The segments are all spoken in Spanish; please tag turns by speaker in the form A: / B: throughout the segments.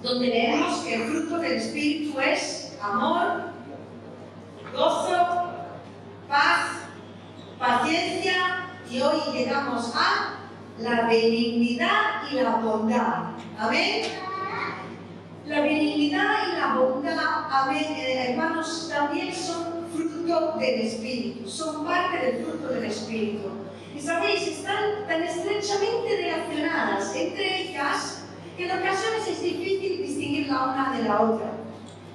A: 22, donde leemos que el fruto del Espíritu es amor, gozo, paz, paciencia y hoy llegamos a la benignidad y la bondad. Amén. La benignidad y la bondad, amén, eh, hermanos, también son fruto del Espíritu, son parte del fruto del Espíritu. Y sabéis, están tan estrechamente relacionadas entre ellas que en ocasiones es difícil distinguir la una de la otra.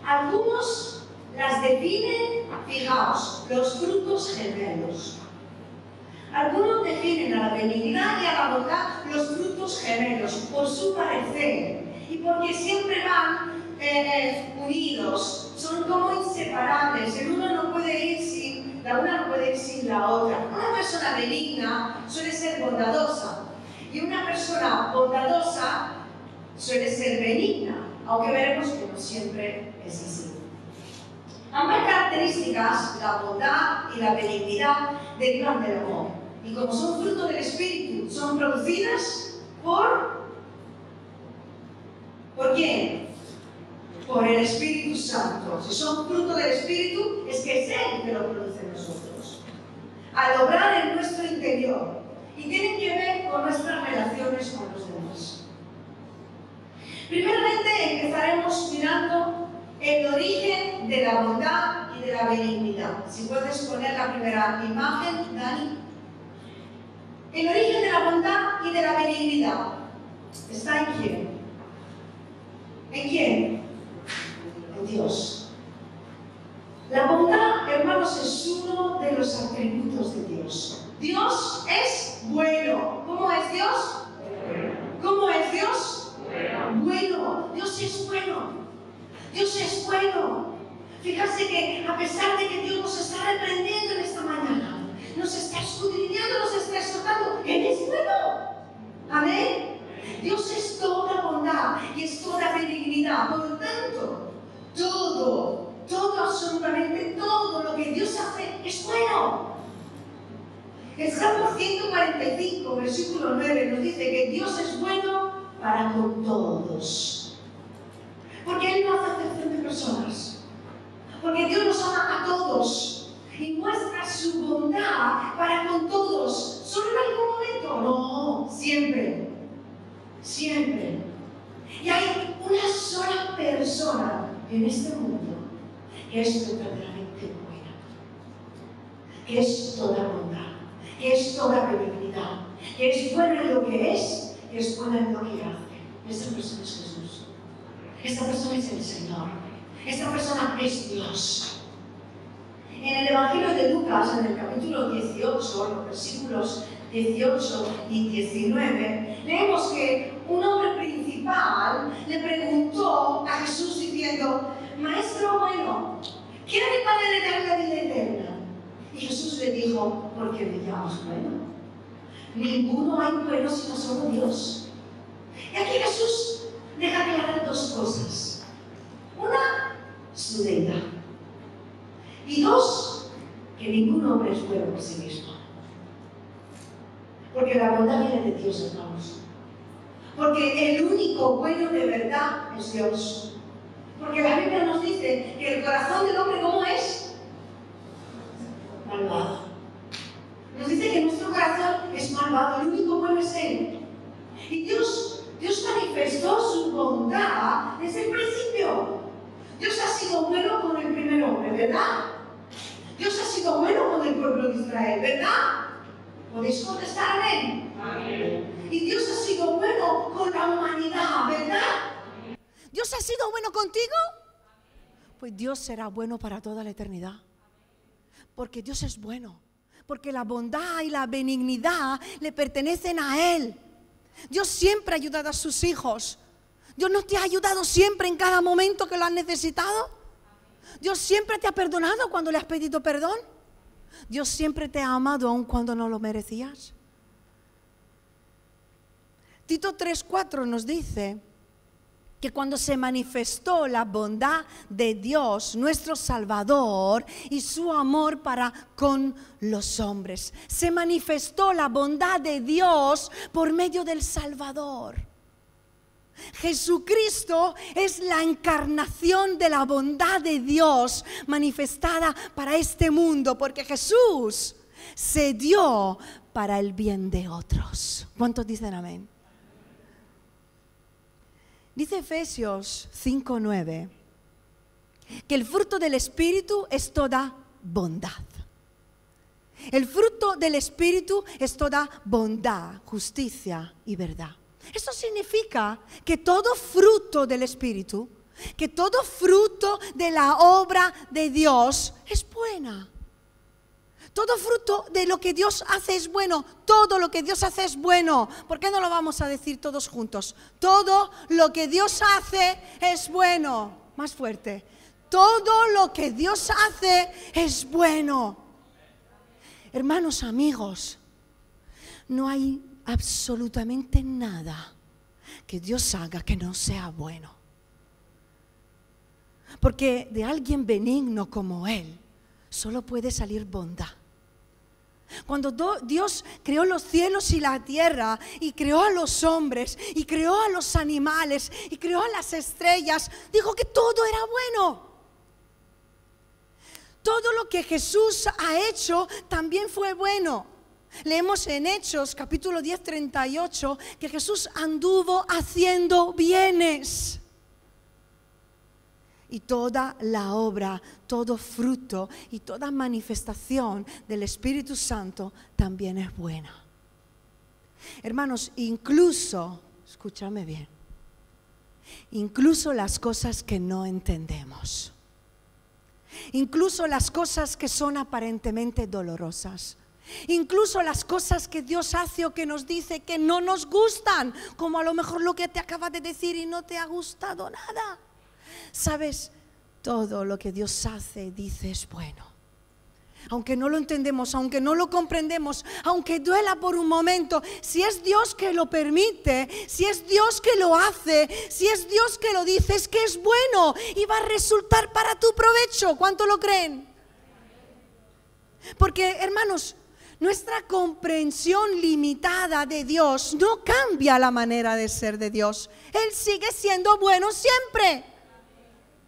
A: Algunos las definen, fijaos, los frutos gemelos. Algunos definen a la benignidad y a la bondad los frutos gemelos por su parecer y porque siempre van eh, unidos, son como inseparables. El uno no puede ir sin, la una no puede ir sin la otra. Una persona benigna suele ser bondadosa y una persona bondadosa suele ser benigna, aunque veremos que no siempre es así. Ambas características, la bondad y la benignidad, derivan del amor y como son fruto del Espíritu, son producidas por... ¿Por quién? Por el Espíritu Santo. Si son fruto del Espíritu, es que es Él que lo produce en nosotros. Al obrar en nuestro interior. Y tienen que ver con nuestras relaciones con los demás. Primeramente empezaremos mirando el origen de la bondad y de la benignidad. Si puedes poner la primera imagen, Dani el origen de la bondad y de la benignidad está en quién? ¿En quién? En Dios. La bondad, hermanos, es uno de los atributos de Dios. Dios es bueno. ¿Cómo es Dios? ¿Cómo es Dios? Bueno. Dios es bueno. Dios es bueno. Fíjate que a pesar de que Dios nos está reprendiendo en esta mañana, nos está escudriñando, nos está exhortando. Él es bueno. Amén. Dios es toda bondad y es toda benignidad. Por lo tanto, todo, todo, absolutamente todo lo que Dios hace es bueno. El Salmo 145, versículo 9, nos dice que Dios es bueno para con todos. Porque Él no hace acepción de personas. Porque Dios nos ama a todos y muestra su bondad para con todos. ¿Solo en algún momento? No, siempre. Siempre. Y hay una sola persona en este mundo que es verdaderamente buena, que es toda bondad, que es toda benignidad, que es buena en lo que es, que es buena en lo que hace. Esta persona es Jesús. Esta persona es el Señor. Esta persona es Dios. En el Evangelio de Lucas, en el capítulo 18, los versículos 18 y 19, leemos que un hombre principal le preguntó a Jesús diciendo, Maestro bueno, ¿quién es el Padre de la vida eterna? Y Jesús le dijo, ¿por qué me llamas bueno? Ninguno hay bueno sino solo Dios. Y aquí Jesús deja claras dos cosas. Una, su deidad. Y dos, que ningún hombre es bueno por sí mismo. Porque la bondad viene de Dios, hermanos. Porque el único bueno de verdad es Dios. Porque la Biblia nos dice que el corazón del hombre, ¿cómo es? Malvado. Nos dice que nuestro corazón es malvado, el único bueno es Él. Y Dios, Dios manifestó su bondad desde el principio. Dios ha sido bueno con el primer hombre, ¿verdad? Dios ha sido bueno con el pueblo de Israel, ¿verdad? ¿Podéis contestar amén? Amén. Y Dios ha sido bueno con la humanidad, ¿verdad?
B: ¿Dios ha sido bueno contigo? Pues Dios será bueno para toda la eternidad. Porque Dios es bueno. Porque la bondad y la benignidad le pertenecen a Él. Dios siempre ha ayudado a sus hijos. Dios no te ha ayudado siempre en cada momento que lo has necesitado. Dios siempre te ha perdonado cuando le has pedido perdón. Dios siempre te ha amado aun cuando no lo merecías. Tito 3:4 nos dice que cuando se manifestó la bondad de Dios, nuestro Salvador, y su amor para con los hombres, se manifestó la bondad de Dios por medio del Salvador. Jesucristo es la encarnación de la bondad de Dios manifestada para este mundo, porque Jesús se dio para el bien de otros. ¿Cuántos dicen amén? Dice Efesios 5:9 que el fruto del Espíritu es toda bondad. El fruto del Espíritu es toda bondad, justicia y verdad. Eso significa que todo fruto del Espíritu, que todo fruto de la obra de Dios es buena. Todo fruto de lo que Dios hace es bueno. Todo lo que Dios hace es bueno. ¿Por qué no lo vamos a decir todos juntos? Todo lo que Dios hace es bueno. Más fuerte. Todo lo que Dios hace es bueno. Hermanos, amigos, no hay absolutamente nada que Dios haga que no sea bueno. Porque de alguien benigno como Él solo puede salir bondad. Cuando Dios creó los cielos y la tierra y creó a los hombres y creó a los animales y creó a las estrellas, dijo que todo era bueno. Todo lo que Jesús ha hecho también fue bueno. Leemos en Hechos capítulo 10, 38 que Jesús anduvo haciendo bienes. Y toda la obra, todo fruto y toda manifestación del Espíritu Santo también es buena. Hermanos, incluso, escúchame bien, incluso las cosas que no entendemos incluso las cosas que son aparentemente dolorosas. Incluso las cosas que Dios hace o que nos dice que no nos gustan, como a lo mejor lo que te acaba de decir y no te ha gustado nada. Sabes, todo lo que Dios hace, dice, es bueno aunque no lo entendemos, aunque no lo comprendemos, aunque duela por un momento, si es Dios que lo permite, si es Dios que lo hace, si es Dios que lo dice, es que es bueno y va a resultar para tu provecho. ¿Cuánto lo creen? Porque, hermanos, nuestra comprensión limitada de Dios no cambia la manera de ser de Dios. Él sigue siendo bueno siempre.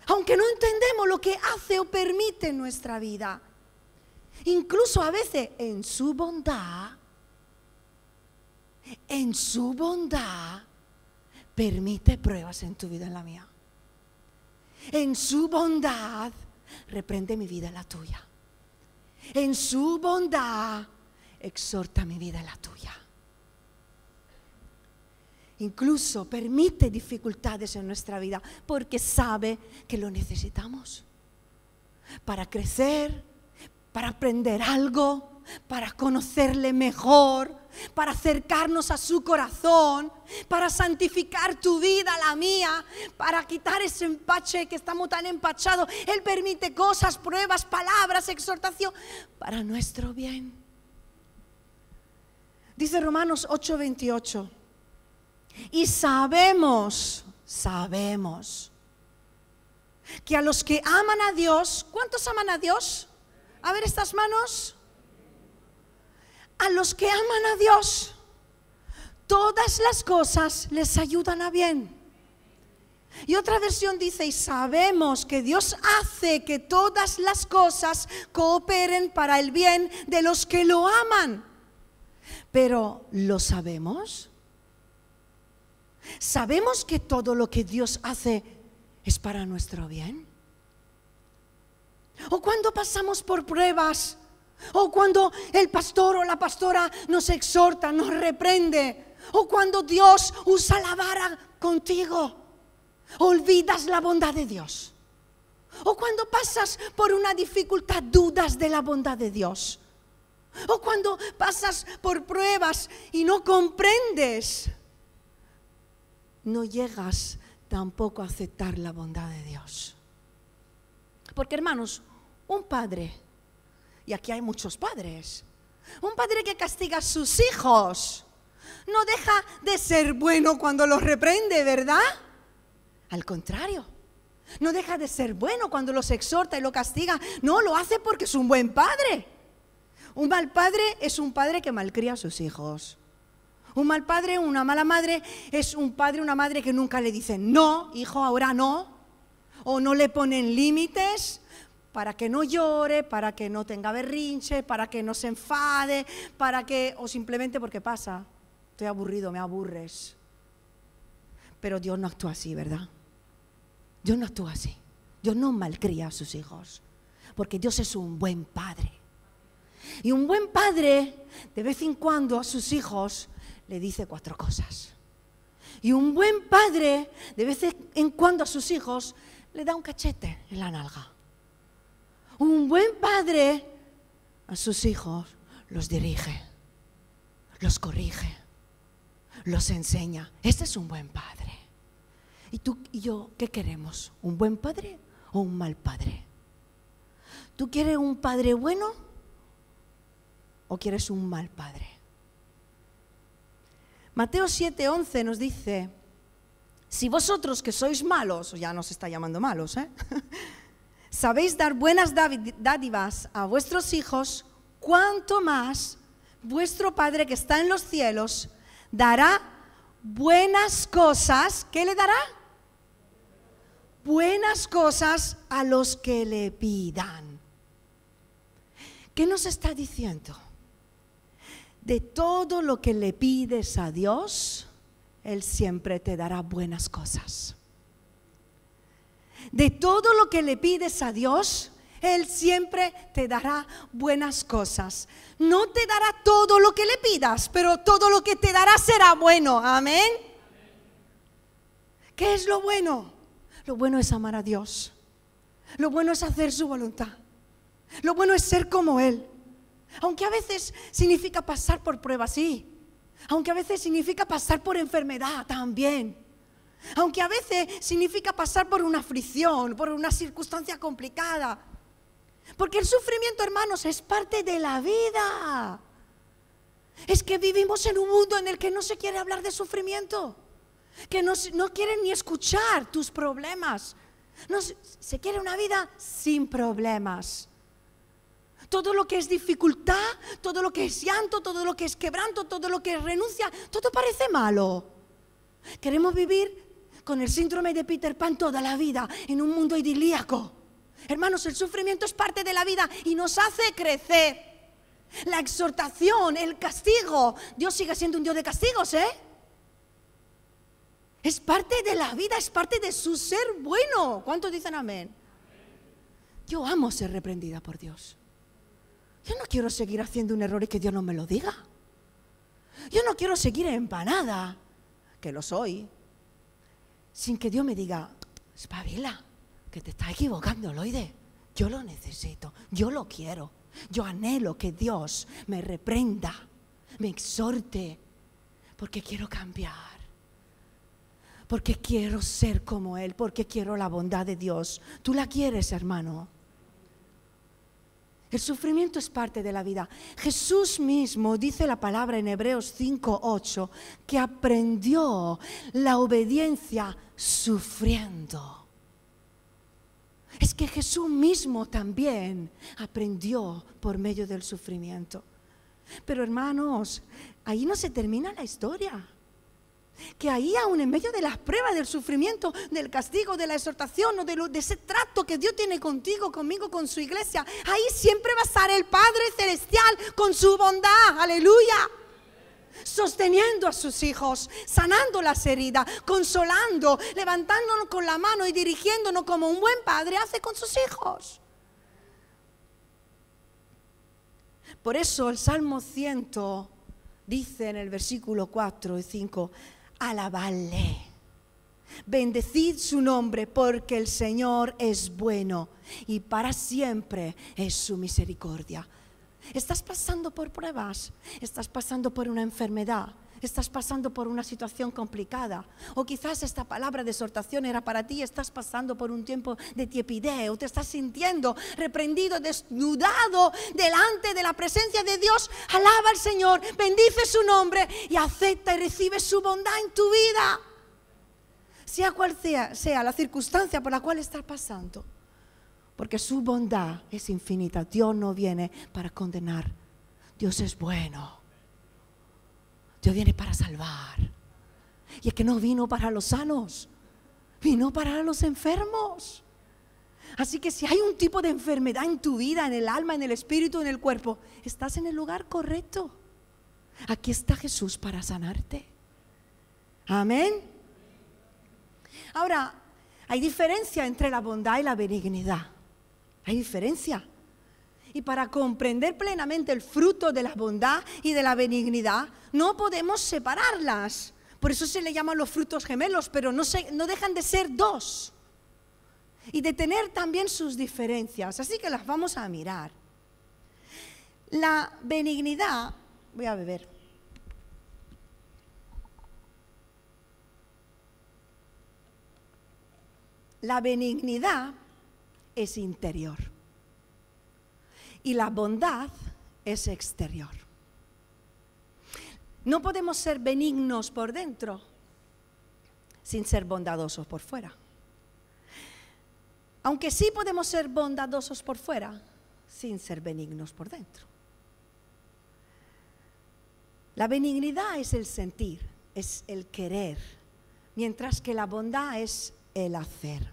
B: Aunque no entendemos lo que hace o permite en nuestra vida incluso a veces en su bondad, en su bondad, permite pruebas en tu vida, en la mía. En su bondad, reprende mi vida en la tuya. En su bondad, exhorta mi vida en la tuya. Incluso permite dificultades en nuestra vida porque sabe que lo necesitamos para crecer, para aprender algo, para conocerle mejor, para acercarnos a su corazón, para santificar tu vida, la mía, para quitar ese empache que estamos tan empachados. Él permite cosas, pruebas, palabras, exhortación para nuestro bien. Dice Romanos 8:28. Y sabemos, sabemos que a los que aman a Dios, ¿cuántos aman a Dios? A ver estas manos. A los que aman a Dios, todas las cosas les ayudan a bien. Y otra versión dice, y sabemos que Dios hace que todas las cosas cooperen para el bien de los que lo aman. Pero ¿lo sabemos? ¿Sabemos que todo lo que Dios hace es para nuestro bien? o cuando pasamos por pruebas, o cuando el pastor o la pastora nos exhorta, nos reprende, o cuando Dios usa la vara contigo, olvidas la bondad de Dios. O cuando pasas por una dificultad, dudas de la bondad de Dios. O cuando pasas por pruebas y no comprendes, no llegas tampoco a aceptar la bondad de Dios. Porque hermanos, un padre, y aquí hay muchos padres, un padre que castiga a sus hijos, no deja de ser bueno cuando los reprende, ¿verdad? Al contrario, no deja de ser bueno cuando los exhorta y lo castiga. No, lo hace porque es un buen padre. Un mal padre es un padre que malcría a sus hijos. Un mal padre, una mala madre, es un padre, una madre que nunca le dicen, no, hijo, ahora no. O no le ponen límites para que no llore, para que no tenga berrinche, para que no se enfade, para que, o simplemente porque pasa, estoy aburrido, me aburres. Pero Dios no actúa así, ¿verdad? Dios no actúa así. Dios no malcría a sus hijos, porque Dios es un buen padre. Y un buen padre, de vez en cuando a sus hijos le dice cuatro cosas. Y un buen padre, de vez en cuando a sus hijos, le da un cachete en la nalga. Un buen padre a sus hijos los dirige, los corrige, los enseña. Este es un buen padre. ¿Y tú y yo qué queremos? ¿Un buen padre o un mal padre? ¿Tú quieres un padre bueno o quieres un mal padre? Mateo 7:11 nos dice, si vosotros que sois malos, ya nos está llamando malos, ¿eh? sabéis dar buenas dádivas a vuestros hijos, cuanto más vuestro Padre que está en los cielos dará buenas cosas. ¿Qué le dará? Buenas cosas a los que le pidan. ¿Qué nos está diciendo? De todo lo que le pides a Dios, Él siempre te dará buenas cosas. De todo lo que le pides a Dios, Él siempre te dará buenas cosas. No te dará todo lo que le pidas, pero todo lo que te dará será bueno. Amén. ¿Qué es lo bueno? Lo bueno es amar a Dios. Lo bueno es hacer su voluntad. Lo bueno es ser como Él. Aunque a veces significa pasar por pruebas, sí. Aunque a veces significa pasar por enfermedad también. Aunque a veces significa pasar por una aflicción, por una circunstancia complicada. Porque el sufrimiento, hermanos, es parte de la vida. Es que vivimos en un mundo en el que no se quiere hablar de sufrimiento, que no, no quieren ni escuchar tus problemas. No, se quiere una vida sin problemas. Todo lo que es dificultad, todo lo que es llanto, todo lo que es quebranto, todo lo que es renuncia, todo parece malo. Queremos vivir con el síndrome de Peter Pan toda la vida en un mundo idilíaco. Hermanos, el sufrimiento es parte de la vida y nos hace crecer. La exhortación, el castigo. Dios sigue siendo un Dios de castigos, ¿eh? Es parte de la vida, es parte de su ser bueno. ¿Cuántos dicen amén? Yo amo ser reprendida por Dios. Yo no quiero seguir haciendo un error y que Dios no me lo diga. Yo no quiero seguir empanada, que lo soy, sin que Dios me diga, espabila, que te estás equivocando, Loide. Yo lo necesito, yo lo quiero. Yo anhelo que Dios me reprenda, me exhorte, porque quiero cambiar. Porque quiero ser como Él, porque quiero la bondad de Dios. ¿Tú la quieres, hermano? El sufrimiento es parte de la vida. Jesús mismo dice la palabra en Hebreos 5:8 que aprendió la obediencia sufriendo. Es que Jesús mismo también aprendió por medio del sufrimiento. Pero hermanos, ahí no se termina la historia que ahí aún en medio de las pruebas, del sufrimiento, del castigo, de la exhortación o de, ese trato que Dios tiene contigo, conmigo, con su iglesia, ahí siempre va a estar el Padre Celestial con su bondad, aleluya. Sosteniendo a sus hijos, sanando las heridas, consolando, levantándonos con la mano y dirigiéndonos como un buen padre hace con sus hijos. Por eso el Salmo 100 dice en el versículo 4 y 5, alabadle. Bendecid su nombre porque el Señor es bueno y para siempre es su misericordia. Estás pasando por pruebas, estás pasando por una enfermedad, estás pasando por una situación complicada. O quizás esta palabra de exhortación era para ti, estás pasando por un tiempo de tiepideo, te estás sintiendo reprendido, desnudado delante de la presencia de Dios. Alaba al Señor, bendice su nombre y acepta y recibe su bondad en tu vida. Sea cual sea, sea la circunstancia por la cual estás pasando. Porque su bondad es infinita. Dios no viene para condenar. Dios es bueno. Dios viene para salvar. Y es que no vino para los sanos, vino para los enfermos. Así que si hay un tipo de enfermedad en tu vida, en el alma, en el espíritu, en el cuerpo, estás en el lugar correcto. Aquí está Jesús para sanarte. Amén. Ahora, hay diferencia entre la bondad y la benignidad. Hay diferencia. Y para comprender plenamente el fruto de la bondad y de la benignidad, no podemos separarlas. Por eso se le llaman los frutos gemelos, pero no, no dejan de ser dos. Y de tener también sus diferencias. Así que las vamos a mirar. La benignidad, voy a beber. La benignidad es interior y la bondad es exterior. No podemos ser benignos por dentro sin ser bondadosos por fuera. Aunque sí podemos ser bondadosos por fuera sin ser benignos por dentro. La benignidad es el sentir, es el querer, mientras que la bondad es el hacer.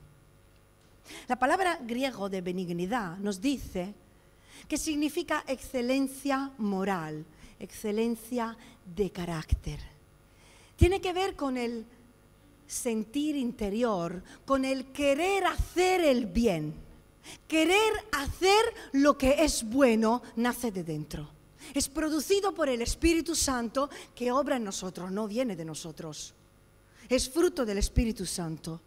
B: La palabra griego de benignidad nos dice que significa excelencia moral, excelencia de carácter. Tiene que ver con el sentir interior, con el querer hacer el bien. Querer hacer lo que es bueno nace de dentro. Es producido por el Espíritu Santo que obra en nosotros, no viene de nosotros. Es fruto del Espíritu Santo.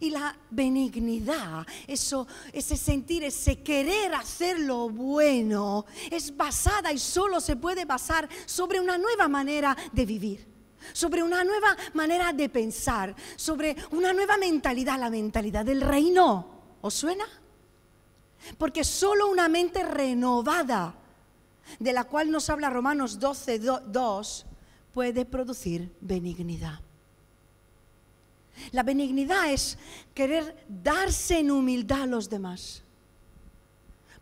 B: Y la benignidad, eso, ese sentir, ese querer hacer lo bueno, es basada y solo se puede basar sobre una nueva manera de vivir, sobre una nueva manera de pensar, sobre una nueva mentalidad, la mentalidad del reino. ¿Os suena? Porque solo una mente renovada, de la cual nos habla Romanos 12, 2, puede producir benignidad. La benignidad es querer darse en humildad a los demás,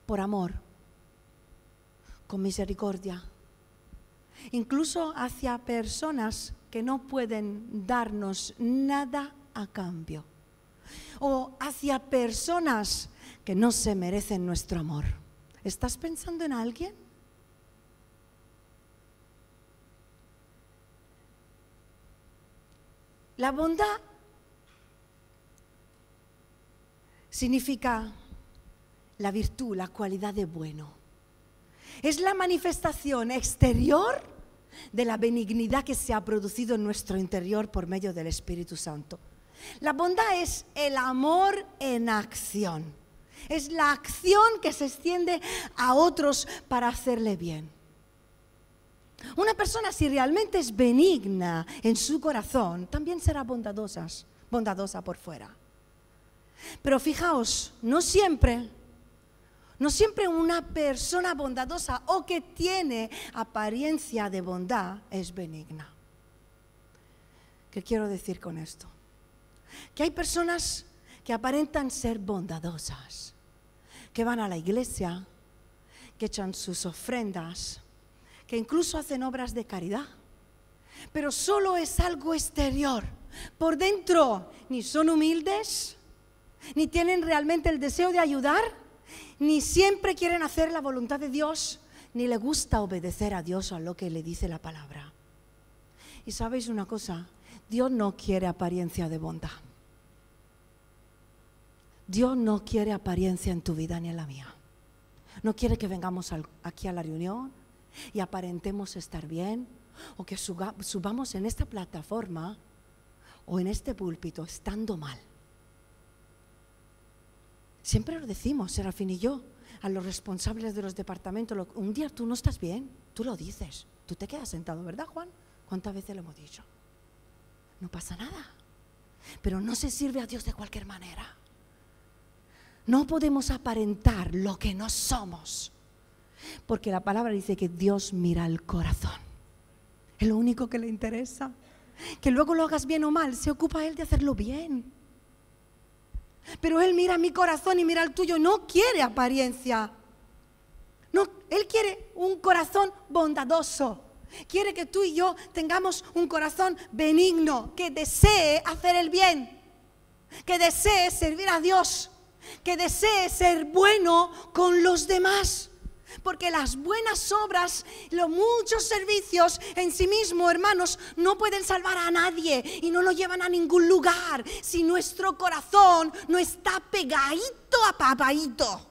B: por amor, con misericordia, incluso hacia personas que no pueden darnos nada a cambio, o hacia personas que no se merecen nuestro amor. ¿Estás pensando en alguien? La bondad significa la virtud, la cualidad de bueno. Es la manifestación exterior de la benignidad que se ha producido en nuestro interior por medio del Espíritu Santo. La bondad es el amor en acción. Es la acción que se extiende a otros para hacerle bien. Una persona si realmente es benigna en su corazón, también será bondadosa, bondadosa por fuera. Pero fijaos, no siempre, no siempre una persona bondadosa o que tiene apariencia de bondad es benigna. ¿Qué quiero decir con esto? Que hay personas que aparentan ser bondadosas, que van a la iglesia, que echan sus ofrendas, que incluso hacen obras de caridad, pero solo es algo exterior. Por dentro ni son humildes, ni tienen realmente el deseo de ayudar, ni siempre quieren hacer la voluntad de Dios, ni le gusta obedecer a Dios a lo que le dice la palabra. Y sabéis una cosa, Dios no quiere apariencia de bondad. Dios no quiere apariencia en tu vida ni en la mía. No quiere que vengamos aquí a la reunión y aparentemos estar bien o que subamos en esta plataforma o en este púlpito estando mal. Siempre lo decimos, Serafín y yo, a los responsables de los departamentos. Un día tú no estás bien, tú lo dices. Tú te quedas sentado, ¿verdad, Juan? ¿Cuántas veces lo hemos dicho? No pasa nada. Pero no se sirve a Dios de cualquier manera. No podemos aparentar lo que no somos. Porque la palabra dice que Dios mira el corazón. Es lo único que le interesa. Que luego lo hagas bien o mal, se ocupa Él de hacerlo bien. Pero Él mira mi corazón y mira el tuyo. No quiere apariencia. No, Él quiere un corazón bondadoso, Quiere que tú y yo tengamos un corazón benigno, que desee hacer el bien, que desee servir a Dios, que desee ser bueno con los demás. Porque las buenas obras, los muchos servicios en sí mismos, hermanos, no pueden salvar a nadie y no lo llevan a ningún lugar si nuestro corazón no está pegadito a papadito.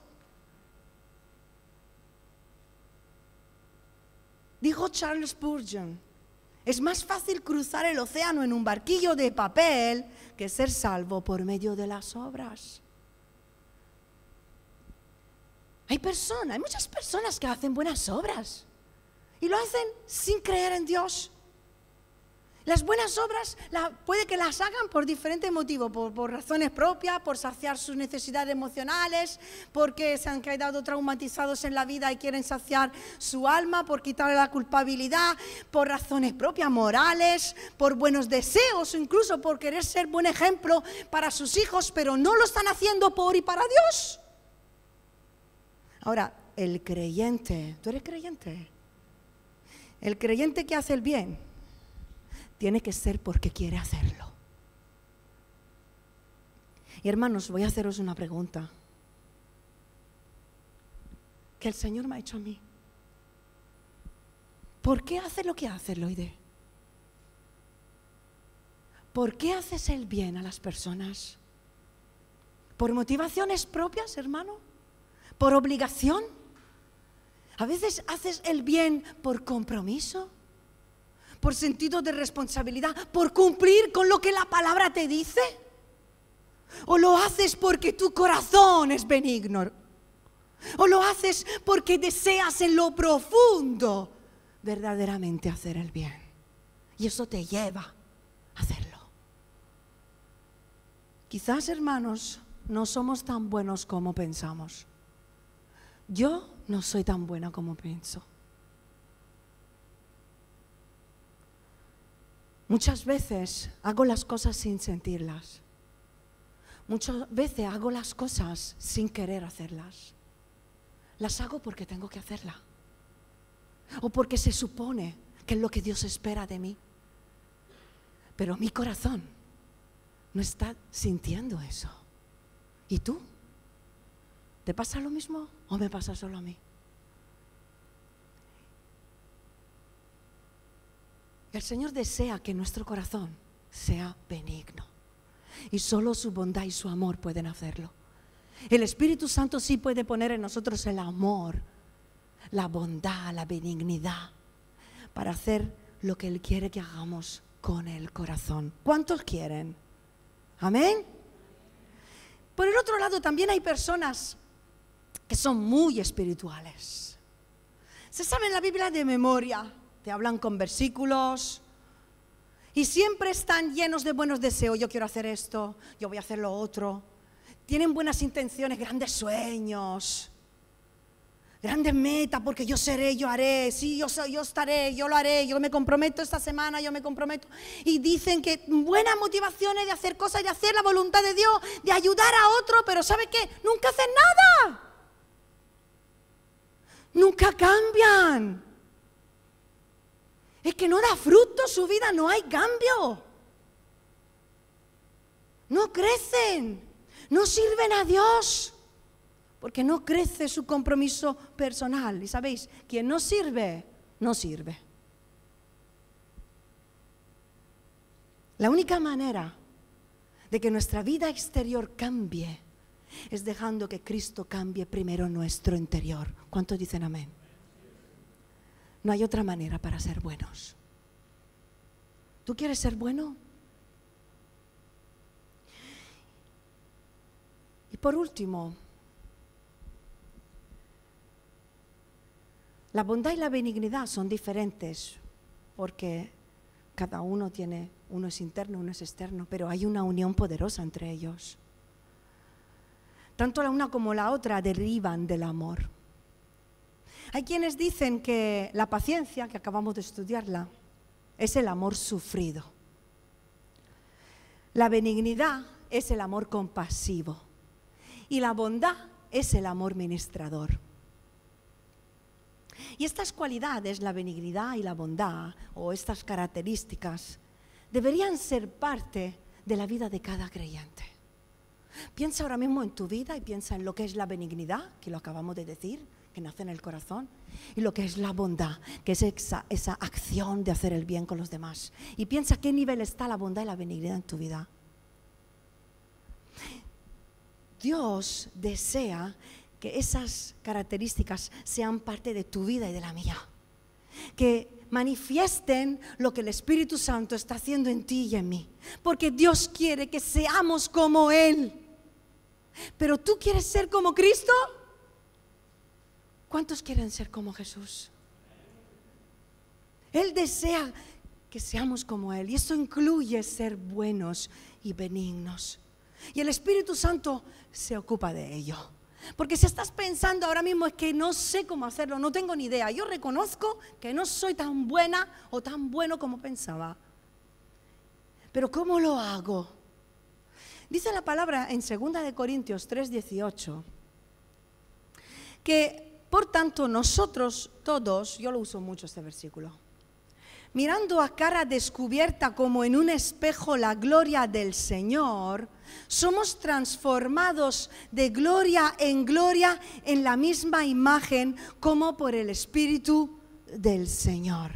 B: Dijo Charles Spurgeon, es más fácil cruzar el océano en un barquillo de papel que ser salvo por medio de las obras. Hay personas, hay muchas personas que hacen buenas obras y lo hacen sin creer en Dios. Las buenas obras puede que las hagan por diferentes motivos, por, razones propias, por saciar sus necesidades emocionales, porque se han quedado traumatizados en la vida y quieren saciar su alma, por quitarle la culpabilidad, por razones propias, morales, por buenos deseos, incluso por querer ser buen ejemplo para sus hijos, pero no lo están haciendo por y para Dios. Ahora, el creyente, ¿tú eres creyente? El creyente que hace el bien tiene que ser porque quiere hacerlo. Y hermanos, voy a haceros una pregunta que el Señor me ha hecho a mí. ¿Por qué hace lo que hace, Loide? ¿Por qué haces el bien a las personas? ¿Por motivaciones propias, hermano? ¿Por obligación? A veces haces el bien por compromiso por sentido de responsabilidad, por cumplir con lo que la palabra te dice? ¿O lo haces porque tu corazón es benigno? ¿O lo haces porque deseas en lo profundo verdaderamente hacer el bien? Y eso te lleva a hacerlo. Quizás, hermanos, no somos tan buenos como pensamos. Yo no soy tan buena como pienso. Muchas veces hago las cosas sin sentirlas. Muchas veces hago las cosas sin querer hacerlas. Las hago porque tengo que hacerlas. O porque se supone que es lo que Dios espera de mí. Pero mi corazón no está sintiendo eso. ¿Y tú? ¿Te pasa lo mismo o me pasa solo a mí? El Señor desea que nuestro corazón sea benigno. Y solo su bondad y su amor pueden hacerlo. El Espíritu Santo sí puede poner en nosotros el amor, la bondad, la benignidad, para hacer lo que Él quiere que hagamos con el corazón. ¿Cuántos quieren? Amén. Por el otro lado, también hay personas que son muy espirituales. Se sabe en la Biblia de memoria te hablan con versículos y siempre están llenos de buenos deseos. Yo quiero hacer esto, yo voy a hacer lo otro. Tienen buenas intenciones, grandes sueños, grandes metas, porque yo seré, yo haré, sí, yo, yo estaré, yo lo haré, yo me comprometo esta semana, yo me comprometo. Y dicen que buenas motivaciones de hacer cosas, de hacer la voluntad de Dios, de ayudar a otro, pero ¿sabe qué? Nunca hacen nada. Nunca cambian es que no da fruto su vida, no hay cambio. No crecen, no sirven a Dios, porque no crece su compromiso personal. Y sabéis, quien no sirve, no sirve. La única manera de que nuestra vida exterior cambie es dejando que Cristo cambie primero nuestro interior. ¿Cuántos dicen amén? No hay otra manera para ser buenos. ¿Tú quieres ser bueno? Y por último, la bondad y la benignidad son diferentes porque cada uno tiene, uno es interno, uno es externo, pero hay una unión poderosa entre ellos. Tanto la una como la otra derivan del amor. Hay quienes dicen que la paciencia, que acabamos de estudiarla, es el amor sufrido. La benignidad es el amor compasivo. Y la bondad es el amor ministrador. Y estas cualidades, la benignidad y la bondad, o estas características, deberían ser parte de la vida de cada creyente. Piensa ahora mismo en tu vida y piensa en lo que es la benignidad, que lo acabamos de decir, que nace en el corazón, y lo que es la bondad, que es esa, esa acción de hacer el bien con los demás. Y piensa qué nivel está la bondad y la benignidad en tu vida. Dios desea que esas características sean parte de tu vida y de la mía. Que manifiesten lo que el Espíritu Santo está haciendo en ti y en mí. Porque Dios quiere que seamos como Él. Pero tú quieres ser como Cristo. ¿Cuántos quieren ser como Jesús? Él desea que seamos como Él. Y esto incluye ser buenos y benignos. Y el Espíritu Santo se ocupa de ello. Porque si estás pensando ahora mismo es que no sé cómo hacerlo, no tengo ni idea. Yo reconozco que no soy tan buena o tan bueno como pensaba. Pero ¿cómo lo hago? Dice la palabra en 2 de Corintios 3:18 que por tanto nosotros todos, yo lo uso mucho este versículo, mirando a cara descubierta como en un espejo la gloria del Señor, somos transformados de gloria en gloria en la misma imagen como por el Espíritu del Señor.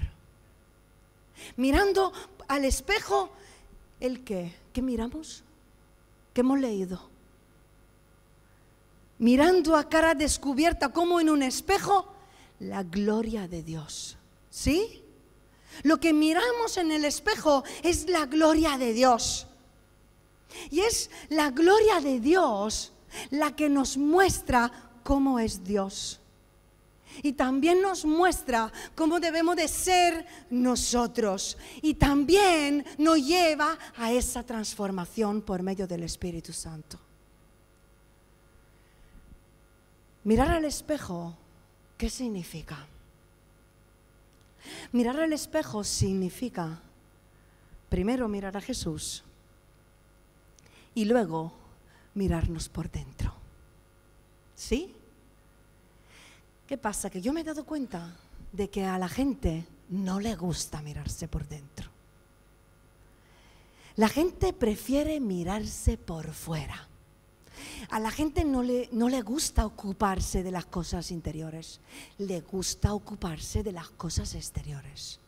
B: Mirando al espejo, ¿el qué? ¿Qué miramos? ¿Qué hemos leído? Mirando a cara descubierta como en un espejo, la gloria de Dios. ¿Sí? Lo que miramos en el espejo es la gloria de Dios. Y es la gloria de Dios la que nos muestra cómo es Dios. Y también nos muestra cómo debemos de ser nosotros. Y también nos lleva a esa transformación por medio del Espíritu Santo. Mirar al espejo, ¿qué significa? Mirar al espejo significa primero mirar a Jesús y luego mirarnos por dentro. ¿Sí? ¿Qué pasa? Que yo me he dado cuenta de que a la gente no le gusta mirarse por dentro. La gente prefiere mirarse por fuera. A la gente no le, no le gusta ocuparse de las cosas interiores, le gusta ocuparse de las cosas exteriores.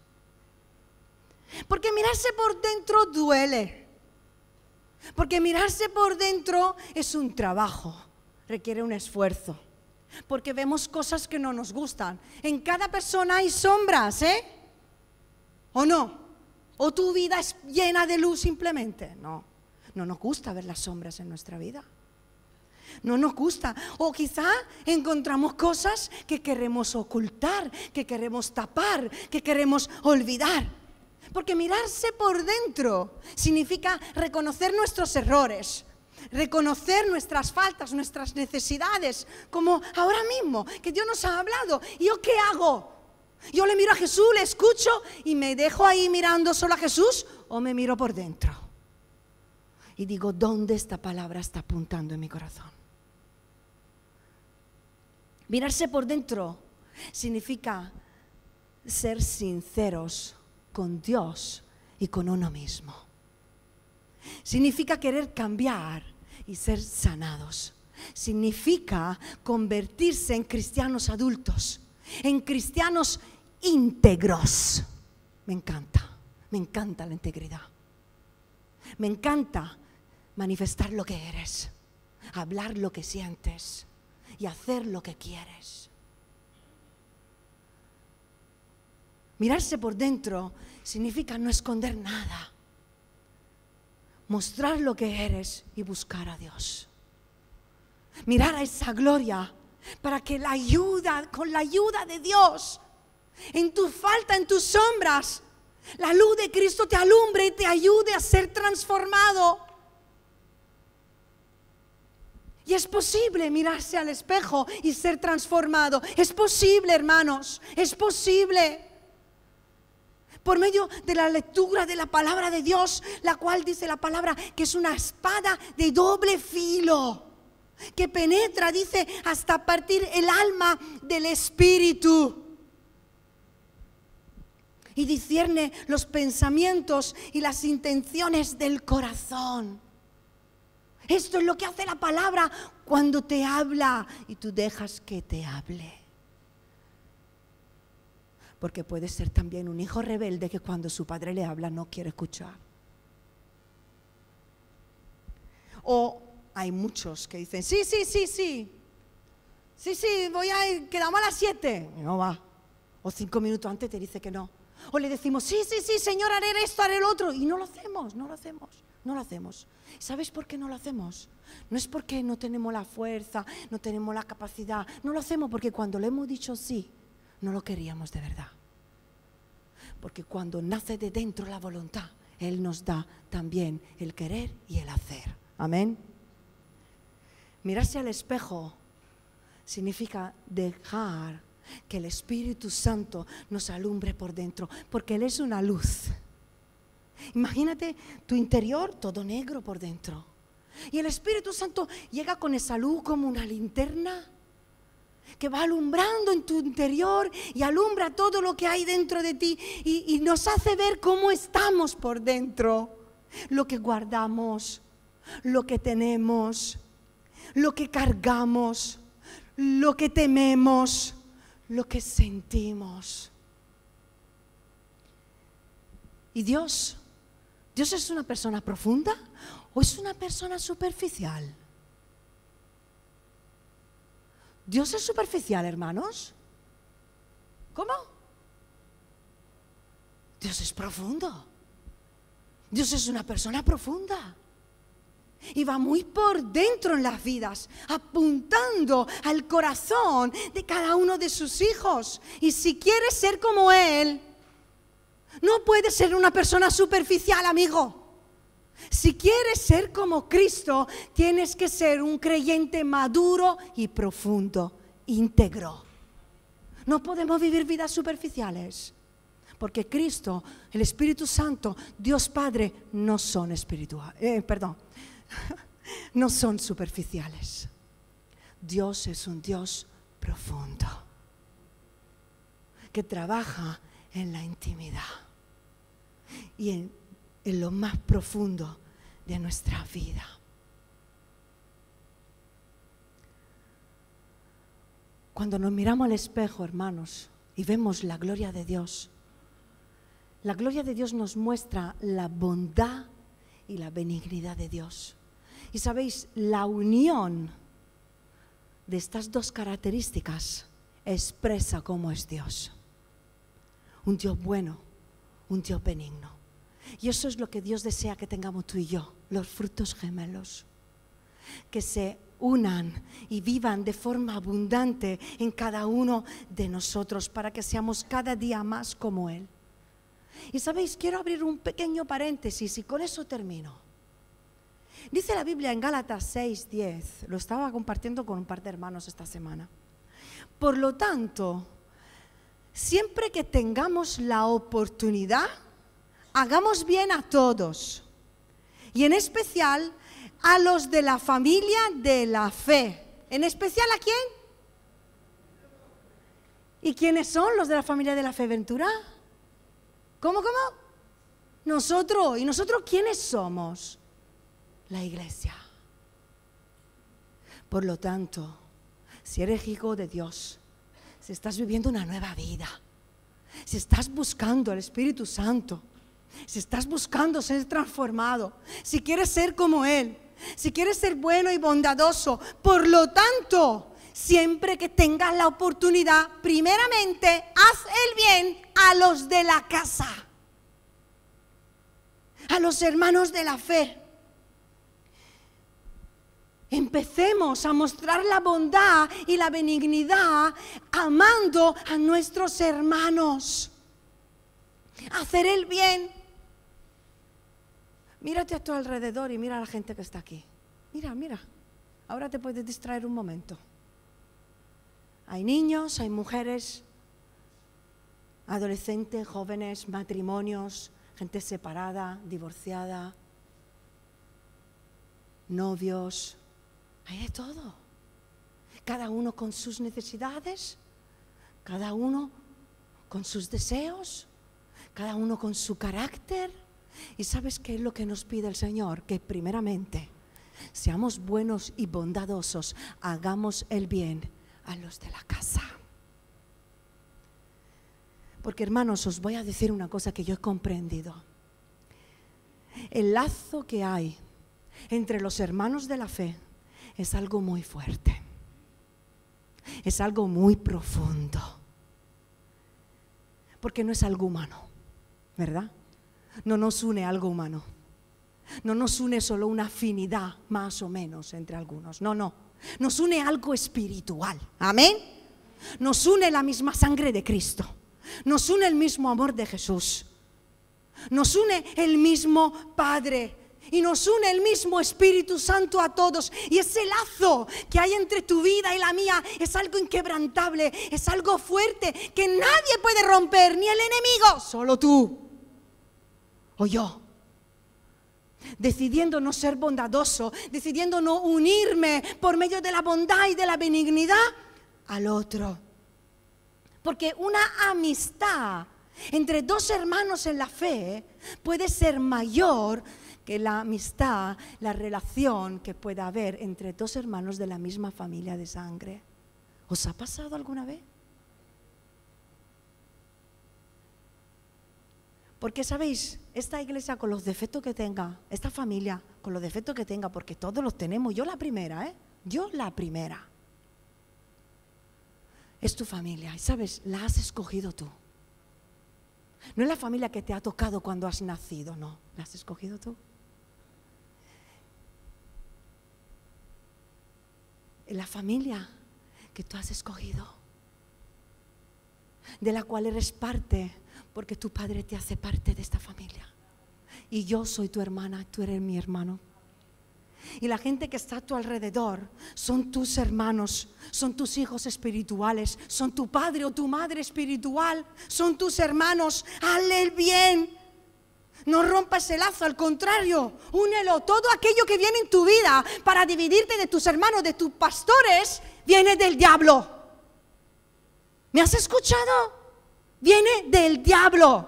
B: Porque mirarse por dentro duele. Porque mirarse por dentro es un trabajo, requiere un esfuerzo. Porque vemos cosas que no nos gustan. En cada persona hay sombras, ¿eh? ¿O no? ¿O tu vida es llena de luz simplemente? No, no nos gusta ver las sombras en nuestra vida no nos gusta. O quizá encontramos cosas que queremos ocultar, que queremos tapar, que queremos olvidar. Porque mirarse por dentro significa reconocer nuestros errores, reconocer nuestras faltas, nuestras necesidades, como ahora mismo que Dios nos ha hablado. ¿Y yo qué hago? Yo le miro a Jesús, le escucho y me dejo ahí mirando solo a Jesús o me miro por dentro. Y digo, ¿dónde esta palabra está apuntando en mi corazón? Mirarse por dentro significa ser sinceros con Dios y con uno mismo. Significa querer cambiar y ser sanados. Significa convertirse en cristianos adultos, en cristianos íntegros. Me encanta, me encanta la integridad. Me encanta manifestar lo que eres, hablar lo que sientes y hacer lo que quieres. Mirarse por dentro significa no esconder nada. Mostrar lo que eres y buscar a Dios. Mirar a esa gloria para que la ayuda, con la ayuda de Dios, en tu falta, en tus sombras, la luz de Cristo te alumbre y te ayude a ser transformado. Y es posible mirarse al espejo y ser transformado. Es posible, hermanos, es posible. Por medio de la lectura de la palabra de Dios, la cual dice la palabra que es una espada de doble filo, que penetra, dice, hasta partir el alma del espíritu. y discierne los pensamientos y las intenciones del corazón. Esto es lo que hace la palabra cuando te habla y tú dejas que te hable. Porque puede ser también un hijo rebelde que cuando su padre le habla no quiere escuchar. O hay muchos que dicen, sí, sí, sí, sí, sí, sí, voy a quedamos a las siete. Y no va. O cinco minutos antes te dice que no. O le decimos, sí, sí, sí, Señor, haré esto, haré el otro. Y no lo hacemos, no lo hacemos, no lo hacemos. ¿Sabes por qué no lo hacemos? No es porque no tenemos la fuerza, no tenemos la capacidad. No lo hacemos porque cuando le hemos dicho sí, no lo queríamos de verdad. Porque cuando nace de dentro la voluntad, Él nos da también el querer y el hacer. Amén. Mirarse al espejo significa dejar que el Espíritu Santo nos alumbre por dentro, porque Él es una luz. Imagínate tu interior todo negro por dentro. Y el Espíritu Santo llega con esa luz como una linterna que va alumbrando en tu interior y alumbra todo lo que hay dentro de ti y, nos hace ver cómo estamos por dentro, lo que guardamos, lo que tenemos, lo que cargamos, lo que tememos, lo que sentimos. ¿Y Dios? ¿Dios es una persona profunda o es una persona superficial? ¿Dios es superficial, hermanos? ¿Cómo? Dios es profundo. Dios es una persona profunda y va muy por dentro en las vidas, apuntando al corazón de cada uno de sus hijos. Y si quieres ser como Él, no puedes ser una persona superficial, amigo. Si quieres ser como Cristo, tienes que ser un creyente maduro y profundo, íntegro. No podemos vivir vidas superficiales, porque Cristo, el Espíritu Santo, Dios Padre, no son espirituales. Eh, perdón, no son superficiales. Dios es un Dios profundo, que trabaja en la intimidad y en, en lo más profundo de nuestra vida. Cuando nos miramos al espejo, hermanos, y vemos la gloria de Dios, la gloria de Dios nos muestra la bondad y la benignidad de Dios. Y sabéis, la unión de estas dos características expresa cómo es Dios. Un Dios bueno, un Dios benigno. Y eso es lo que Dios desea que tengamos tú y yo, los frutos gemelos. Que se unan y vivan de forma abundante en cada uno de nosotros para que seamos cada día más como Él. Y sabéis, quiero abrir un pequeño paréntesis y con eso termino. Dice la Biblia en Gálatas 6, 10, lo estaba compartiendo con un par de hermanos esta semana. Por lo tanto, siempre que tengamos la oportunidad, hagamos bien a todos, y en especial a los de la familia de la fe. ¿En especial a quién? ¿Y quiénes son los de la familia de la fe, Ventura? ¿Cómo, cómo? Nosotros. ¿Y nosotros quiénes somos? La iglesia. Por lo tanto, si eres hijo de Dios, si estás viviendo una nueva vida, si estás buscando el Espíritu Santo, si estás buscando ser transformado, si quieres ser como Él, si quieres ser bueno y bondadoso, por lo tanto, siempre que tengas la oportunidad, primeramente haz el bien a los de la casa, a los hermanos de la fe. Empecemos a mostrar la bondad y la benignidad amando a nuestros hermanos. Hacer el bien. Mírate a tu alrededor y mira a la gente que está aquí. Mira, mira. Ahora te puedes distraer un momento. Hay niños, hay mujeres, adolescentes, jóvenes, matrimonios, gente separada, divorciada, novios, hay de todo. Cada uno con sus necesidades, cada uno con sus deseos, cada uno con su carácter. ¿Y sabes qué es lo que nos pide el Señor? Que primeramente seamos buenos y bondadosos, hagamos el bien a los de la casa. Porque hermanos, os voy a decir una cosa que yo he comprendido. El lazo que hay entre los hermanos de la fe es algo muy fuerte. Es algo muy profundo. Porque no es algo humano, ¿verdad? No nos une algo humano. No nos une solo una afinidad más o menos entre algunos. No, no. Nos une algo espiritual. Amén. Nos une la misma sangre de Cristo. Nos une el mismo amor de Jesús. Nos une el mismo Padre. Y nos une el mismo Espíritu Santo a todos. Y ese lazo que hay entre tu vida y la mía es algo inquebrantable, es algo fuerte que nadie puede romper, ni el enemigo, solo tú o yo decidiendo no ser bondadoso, decidiendo no unirme por medio de la bondad y de la benignidad al otro. Porque una amistad entre dos hermanos en la fe puede ser mayor que la amistad, la relación que pueda haber entre dos hermanos de la misma familia de sangre. ¿Os ha pasado alguna vez? Porque sabéis, esta iglesia con los defectos que tenga, esta familia con los defectos que tenga, porque todos los tenemos, yo la primera, ¿eh? Yo la primera. Es tu familia y sabes, la has escogido tú. No es la familia que te ha tocado cuando has nacido, no, la has escogido tú. Es la familia que tú has escogido, de la cual eres parte porque tu padre te hace parte de esta familia. Y yo soy tu hermana, tú eres mi hermano. Y la gente que está a tu alrededor son tus hermanos, son tus hijos espirituales, son tu padre o tu madre espiritual, son tus hermanos. Hazle el bien. No rompas el lazo, al contrario, únelo. Todo aquello que viene en tu vida para dividirte de tus hermanos, de tus pastores, viene del diablo. ¿Me has escuchado? Viene del diablo.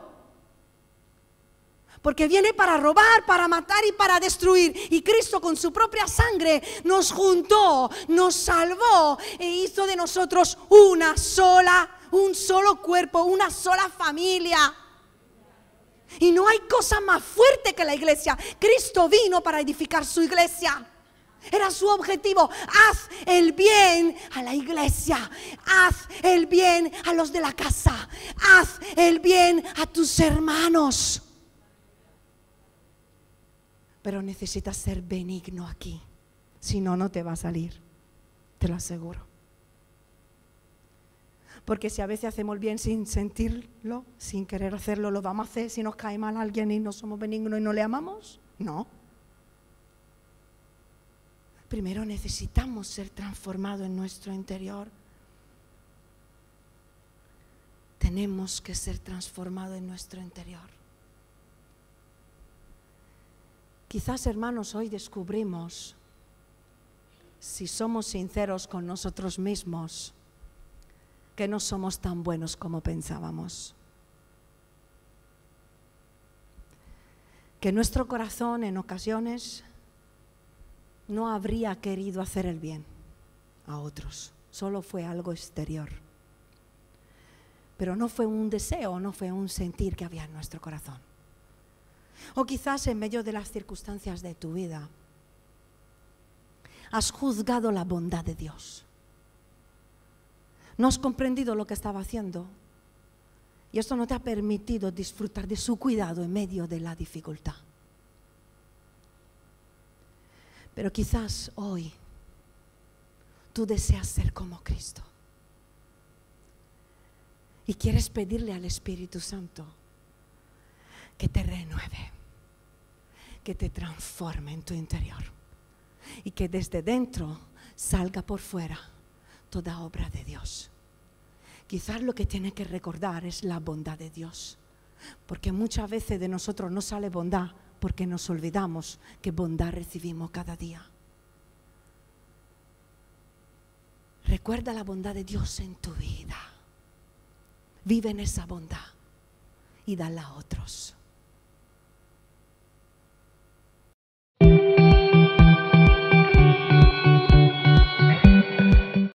B: Porque viene para robar, para matar y para destruir. Y Cristo con su propia sangre nos juntó, nos salvó e hizo de nosotros una sola, un solo cuerpo, una sola familia. Y no hay cosa más fuerte que la iglesia. Cristo vino para edificar su iglesia. Era su objetivo. Haz el bien a la iglesia. Haz el bien a los de la casa. Haz el bien a tus hermanos. Pero necesitas ser benigno aquí. Si no, no te va a salir. Te lo aseguro. Porque si a veces hacemos el bien sin sentirlo, sin querer hacerlo, lo vamos a hacer si nos cae mal alguien y no somos benignos y no le amamos. No. Primero necesitamos ser transformados en nuestro interior. Tenemos que ser transformados en nuestro interior. Quizás, hermanos, hoy descubrimos, si somos sinceros con nosotros mismos, que no somos tan buenos como pensábamos. Que nuestro corazón en ocasiones no habría querido hacer el bien a otros, solo fue algo exterior. Pero no fue un deseo, no fue un sentir que había en nuestro corazón. O quizás en medio de las circunstancias de tu vida has juzgado la bondad de Dios. No has comprendido lo que estaba haciendo. Y esto no te ha permitido disfrutar de su cuidado en medio de la dificultad. Pero quizás hoy tú deseas ser como Cristo. Y quieres pedirle al Espíritu Santo que te renueve, que te transforme en tu interior y que desde dentro salga por fuera toda obra de Dios. Quizás lo que tiene que recordar es la bondad de Dios, porque muchas veces de nosotros no sale bondad porque nos olvidamos que bondad recibimos cada día. Recuerda la bondad de Dios en tu vida. Vive en esa bondad y darla a otros.